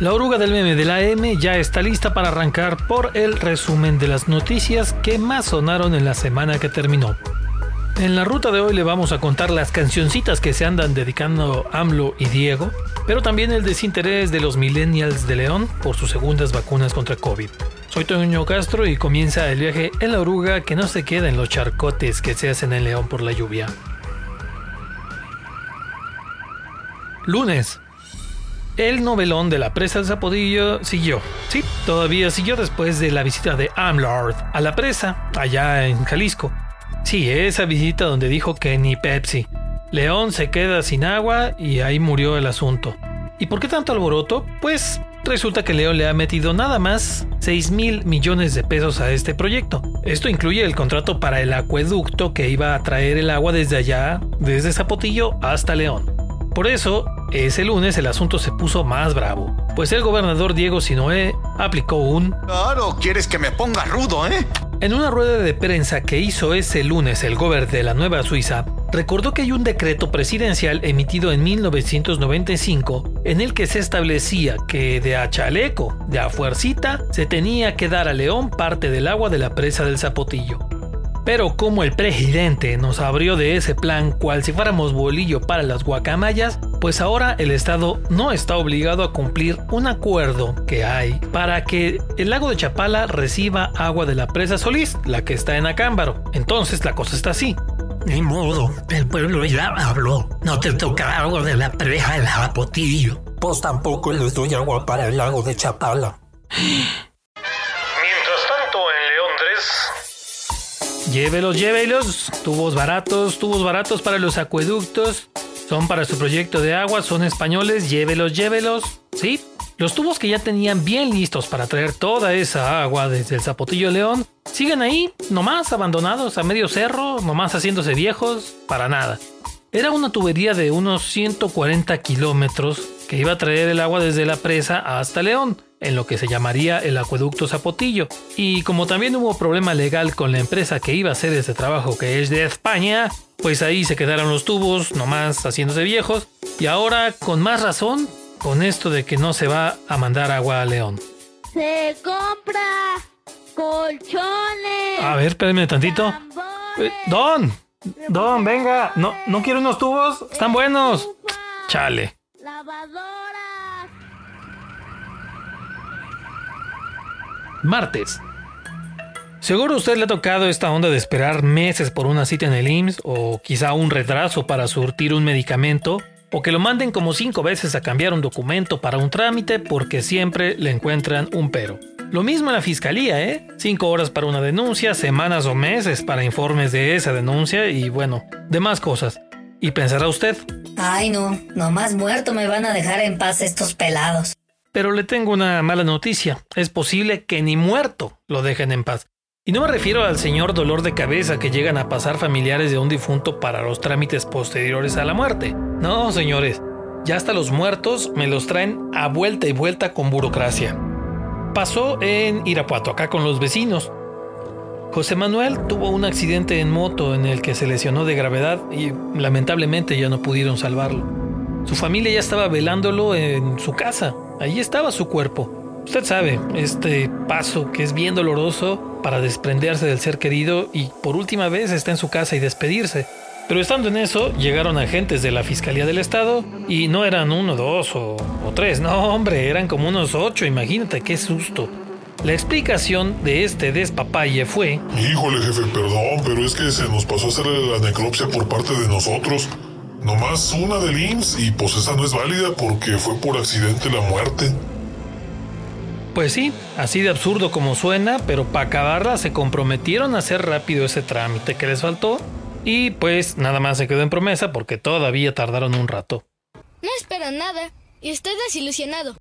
La oruga del meme de la M ya está lista para arrancar por el resumen de las noticias que más sonaron en la semana que terminó. En la ruta de hoy le vamos a contar las cancioncitas que se andan dedicando AMLO y Diego, pero también el desinterés de los millennials de León por sus segundas vacunas contra COVID. Soy Toño Castro y comienza el viaje en la oruga que no se queda en los charcotes que se hacen en León por la lluvia. Lunes, el novelón de la presa del Zapodillo siguió. Sí, todavía siguió después de la visita de Amlord a la presa, allá en Jalisco. Sí, esa visita donde dijo que ni Pepsi. León se queda sin agua y ahí murió el asunto. ¿Y por qué tanto alboroto? Pues resulta que León le ha metido nada más 6 mil millones de pesos a este proyecto. Esto incluye el contrato para el acueducto que iba a traer el agua desde allá, desde Zapotillo hasta León. Por eso, ese lunes el asunto se puso más bravo, pues el gobernador Diego Sinoé aplicó un... Claro, quieres que me ponga rudo, ¿eh? En una rueda de prensa que hizo ese lunes el gobernador de la Nueva Suiza, recordó que hay un decreto presidencial emitido en 1995 en el que se establecía que de a chaleco, de a fuercita, se tenía que dar a León parte del agua de la presa del Zapotillo. Pero como el presidente nos abrió de ese plan cual si fuéramos bolillo para las guacamayas, pues ahora el Estado no está obligado a cumplir un acuerdo que hay para que el lago de Chapala reciba agua de la presa Solís, la que está en Acámbaro. Entonces la cosa está así. Ni modo, el pueblo ya habló. No te toca agua de la presa del Zapotillo. Pues tampoco les doy agua para el lago de Chapala. Llévelos, llévelos. Tubos baratos, tubos baratos para los acueductos. Son para su proyecto de agua, son españoles, llévelos, llévelos. ¿Sí? Los tubos que ya tenían bien listos para traer toda esa agua desde el Zapotillo León siguen ahí, nomás abandonados a medio cerro, nomás haciéndose viejos, para nada. Era una tubería de unos 140 kilómetros que iba a traer el agua desde la presa hasta León en lo que se llamaría el acueducto Zapotillo. Y como también hubo problema legal con la empresa que iba a hacer ese trabajo que es de España, pues ahí se quedaron los tubos, nomás haciéndose viejos. Y ahora, con más razón, con esto de que no se va a mandar agua a León. Se compra colchones. A ver, espérenme tantito. Eh, don, Don, venga. No, no quiero unos tubos. Están buenos. Chale. Martes. Seguro usted le ha tocado esta onda de esperar meses por una cita en el IMSS o quizá un retraso para surtir un medicamento o que lo manden como cinco veces a cambiar un documento para un trámite porque siempre le encuentran un pero. Lo mismo en la fiscalía, ¿eh? Cinco horas para una denuncia, semanas o meses para informes de esa denuncia y bueno, demás cosas. ¿Y pensará usted? Ay no, nomás muerto me van a dejar en paz estos pelados. Pero le tengo una mala noticia. Es posible que ni muerto lo dejen en paz. Y no me refiero al señor dolor de cabeza que llegan a pasar familiares de un difunto para los trámites posteriores a la muerte. No, señores. Ya hasta los muertos me los traen a vuelta y vuelta con burocracia. Pasó en Irapuato, acá con los vecinos. José Manuel tuvo un accidente en moto en el que se lesionó de gravedad y lamentablemente ya no pudieron salvarlo. Su familia ya estaba velándolo en su casa Ahí estaba su cuerpo. Usted sabe, este paso que es bien doloroso para desprenderse del ser querido y por última vez está en su casa y despedirse. Pero estando en eso, llegaron agentes de la Fiscalía del Estado y no eran uno, dos o, tres, no hombre, eran como unos ocho, imagínate qué susto. La explicación de este despapalle fue... Híjole jefe, perdón, pero es que se nos pasó a hacer la necropsia por parte de nosotros. Nomás una del IMSS y pues esa no es válida porque fue por accidente la muerte. Pues sí, así de absurdo como suena, pero para acabarla se comprometieron a hacer rápido ese trámite que les faltó y pues nada más se quedó en promesa porque todavía tardaron un rato. No espero nada y estoy desilusionado.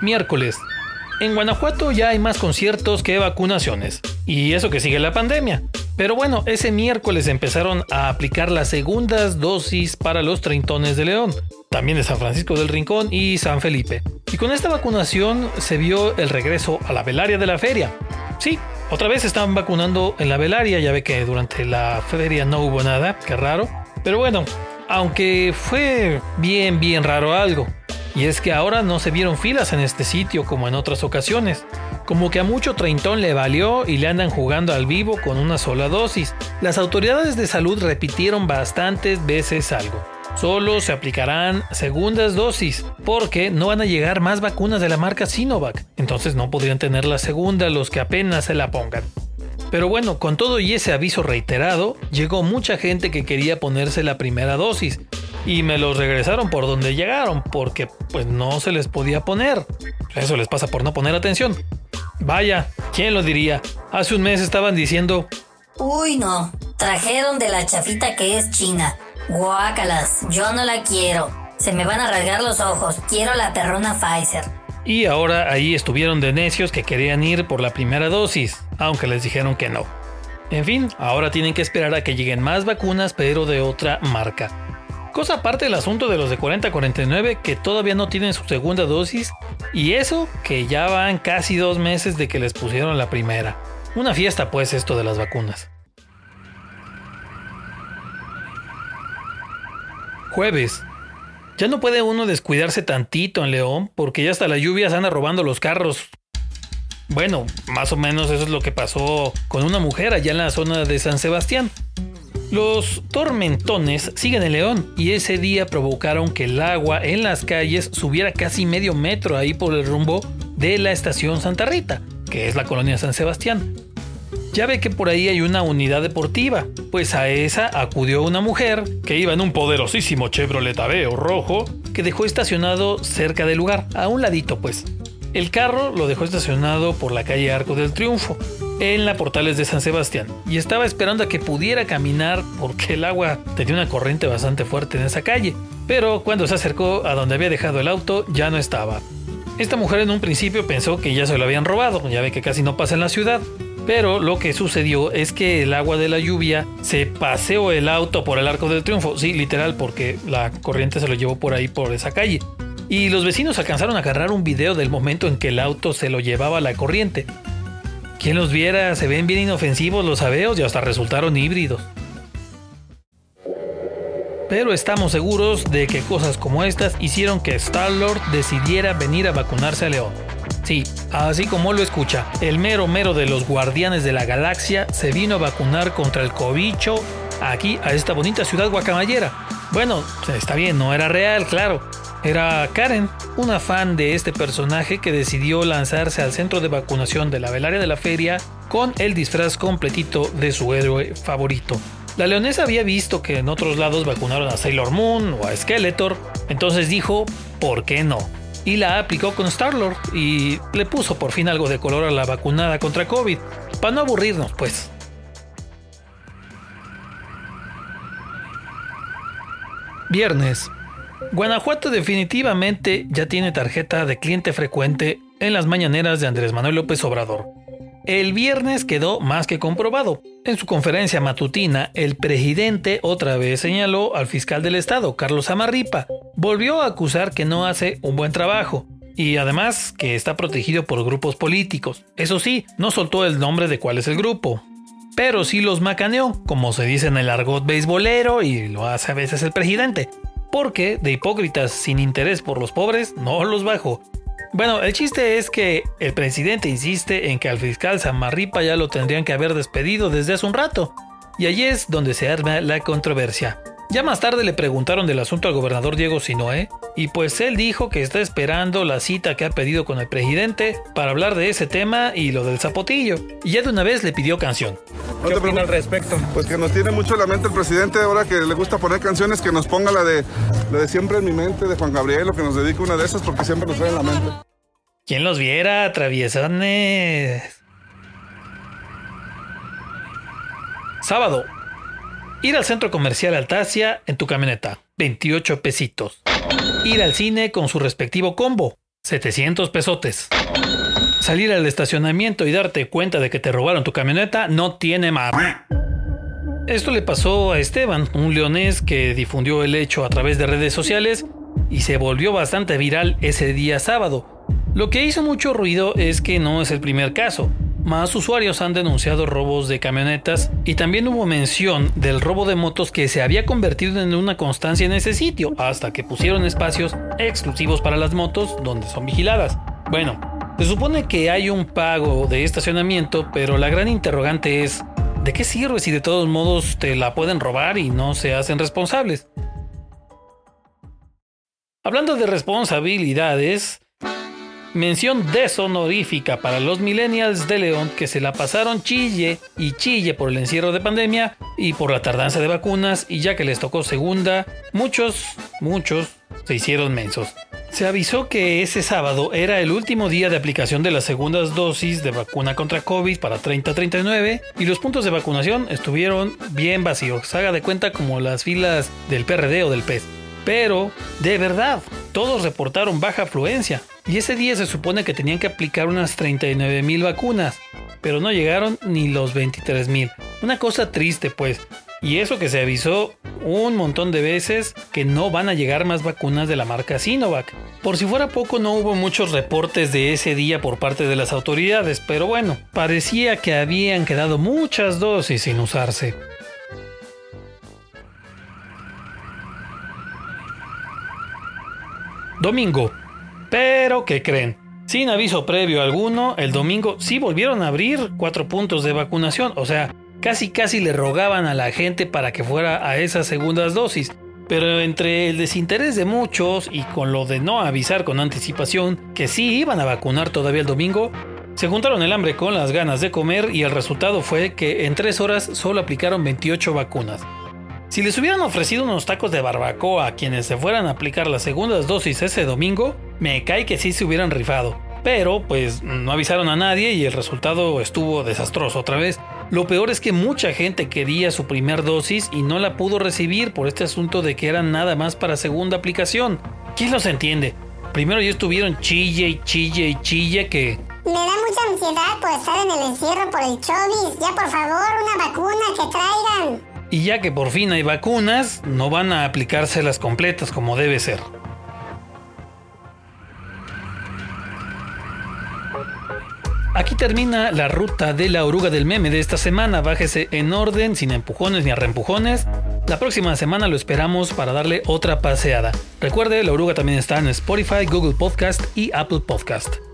Miércoles. En Guanajuato ya hay más conciertos que vacunaciones. Y eso que sigue la pandemia. Pero bueno, ese miércoles empezaron a aplicar las segundas dosis para los treintones de León, también de San Francisco del Rincón y San Felipe. Y con esta vacunación se vio el regreso a la velaria de la feria. Sí, otra vez estaban vacunando en la velaria, ya ve que durante la feria no hubo nada, qué raro. Pero bueno, Aunque fue bien, bien raro algo. Y es que ahora no se vieron filas en este sitio como en otras ocasiones. Como que a mucho treintón le valió y le andan jugando al vivo con una sola dosis. Las autoridades de salud repitieron bastantes veces algo. Solo se aplicarán segundas dosis porque no van a llegar más vacunas de la marca Sinovac. Entonces no podrían tener la segunda los que apenas se la pongan. Pero bueno, con todo y ese aviso reiterado, llegó mucha gente que quería ponerse la primera dosis y me los regresaron por donde llegaron porque pues no se les podía poner. Eso les pasa por no poner atención. Vaya, ¿quién lo diría? Hace un mes estaban diciendo... Uy, no. Trajeron de la chafita que es China. Guácalas, yo no la quiero. Se me van a rasgar los ojos. Quiero la perrona Pfizer. Y ahora ahí estuvieron de necios que querían ir por la primera dosis, aunque les dijeron que no. En fin, ahora tienen que esperar a que lleguen más vacunas, pero de otra marca. Cosa aparte del asunto de los de 40-49 que todavía no tienen su segunda dosis, y eso que ya van casi dos meses de que les pusieron la primera. Una fiesta pues esto de las vacunas. Jueves. Ya no puede uno descuidarse tantito en León porque ya hasta las lluvias anda robando los carros. Bueno, más o menos eso es lo que pasó con una mujer allá en la zona de San Sebastián. Los tormentones siguen en León y ese día provocaron que el agua en las calles subiera casi medio metro ahí por el rumbo de la estación Santa Rita, que es la colonia San Sebastián. Ya ve que por ahí hay una unidad deportiva, pues a esa acudió una mujer que iba en un poderosísimo Chevrolet Aveo rojo que dejó estacionado cerca del lugar, a un ladito pues. El carro lo dejó estacionado por la calle Arco del Triunfo, en la Portales de San Sebastián, y estaba esperando a que pudiera caminar porque el agua tenía una corriente bastante fuerte en esa calle, pero cuando se acercó a donde había dejado el auto ya no estaba. Esta mujer en un principio pensó que ya se lo habían robado, ya ve que casi no pasa en la ciudad, pero lo que sucedió es que el agua de la lluvia se paseó el auto por el Arco del Triunfo. Sí, literal, porque la corriente se lo llevó por ahí, por esa calle. Y los vecinos alcanzaron a agarrar un video del momento en que el auto se lo llevaba la corriente. Quien los viera, se ven bien inofensivos los abeos y hasta resultaron híbridos. Pero estamos seguros de que cosas como estas hicieron que Star-Lord decidiera venir a vacunarse a León. Sí, así como lo escucha, el mero mero de los guardianes de la galaxia se vino a vacunar contra el cobicho aquí a esta bonita ciudad guacamayera. Bueno, está bien, no era real, claro. Era Karen, una fan de este personaje que decidió lanzarse al centro de vacunación de la velaria de la feria con el disfraz completito de su héroe favorito. La leonesa había visto que en otros lados vacunaron a Sailor Moon o a Skeletor, entonces dijo, ¿por qué no? y la aplicó con Star-Lord y le puso por fin algo de color a la vacunada contra COVID, para no aburrirnos pues. Viernes. Guanajuato definitivamente ya tiene tarjeta de cliente frecuente en las mañaneras de Andrés Manuel López Obrador. El viernes quedó más que comprobado. En su conferencia matutina, el presidente otra vez señaló al fiscal del estado, Carlos Amarripa. Volvió a acusar que no hace un buen trabajo. Y además que está protegido por grupos políticos. Eso sí, no soltó el nombre de cuál es el grupo. Pero sí los macaneó, como se dice en el argot beisbolero y lo hace a veces el presidente. Porque de hipócritas sin interés por los pobres no los bajo. Bueno, el chiste es que el presidente insiste en que al fiscal Samarripa ya lo tendrían que haber despedido desde hace un rato. Y allí es donde se arma la controversia. Ya más tarde le preguntaron del asunto al gobernador Diego Sinoé, y pues él dijo que está esperando la cita que ha pedido con el presidente para hablar de ese tema y lo del zapotillo, y ya de una vez le pidió canción. ¿Qué opina al respecto? Pues que nos tiene mucho la mente el presidente, ahora que le gusta poner canciones, que nos ponga la de, la de Siempre en mi mente de Juan Gabriel, o que nos dedique una de esas porque siempre nos trae en la mente. ¿Quién los viera, traviesones? Sábado, Ir al centro comercial Altacia en tu camioneta, 28 pesitos. Ir al cine con su respectivo combo, 700 pesotes. Salir al estacionamiento y darte cuenta de que te robaron tu camioneta no tiene más. Esto le pasó a Esteban, un leonés que difundió el hecho a través de redes sociales y se volvió bastante viral ese día sábado. Lo que hizo mucho ruido es que no es el primer caso. más usuarios han denunciado robos de camionetas y también hubo mención del robo de motos que se había convertido en una constancia en ese sitio hasta que pusieron espacios exclusivos para las motos donde son vigiladas. Bueno, se supone que hay un pago de estacionamiento, pero la gran interrogante es, ¿de qué sirve si de todos modos te la pueden robar y no se hacen responsables? Hablando de responsabilidades, mención deshonorífica para los millennials de León que se la pasaron chille y chille por el encierro de pandemia y por la tardanza de vacunas y ya que les tocó segunda, muchos, muchos se hicieron mensos. Se avisó que ese sábado era el último día de aplicación de las segundas dosis de vacuna contra COVID para 30-39 y los puntos de vacunación estuvieron bien vacíos, haga de cuenta como las filas del PRD o del PES. Pero, de verdad, todos reportaron baja afluencia. Y ese día se supone que tenían que aplicar unas 39 mil vacunas. Pero no llegaron ni los 23 mil. Una cosa triste pues. Y eso que se avisó un montón de veces que no van a llegar más vacunas de la marca Sinovac. Por si fuera poco no hubo muchos reportes de ese día por parte de las autoridades, pero bueno, parecía que habían quedado muchas dosis sin usarse. Domingo. Pero, ¿qué creen? Sin aviso previo alguno, el domingo sí volvieron a abrir cuatro puntos de vacunación, o sea, casi casi le rogaban a la gente para que fuera a esas segundas dosis. Pero entre el desinterés de muchos y con lo de no avisar con anticipación que sí iban a vacunar todavía el domingo, se juntaron el hambre con las ganas de comer y el resultado fue que en tres horas solo aplicaron 28 vacunas. Si les hubieran ofrecido unos tacos de barbacoa a quienes se fueran a aplicar las segundas dosis ese domingo, me cae que sí se hubieran rifado. Pero pues no avisaron a nadie y el resultado estuvo desastroso otra vez. Lo peor es que mucha gente quería su primer dosis y no la pudo recibir por este asunto de que eran nada más para segunda aplicación. ¿Quién los entiende? Primero ya estuvieron chille y chille y chille que... Me da mucha ansiedad por estar en el encierro por el chovis. Ya por favor, una vacuna que traigan. Y ya que por fin hay vacunas, no van a aplicárselas completas como debe ser. Termina la ruta de la oruga del meme de esta semana. Bájese en orden, sin empujones ni arrempujones. La próxima semana lo esperamos para darle otra paseada. Recuerde, la oruga también está en Spotify, Google Podcast y Apple Podcast.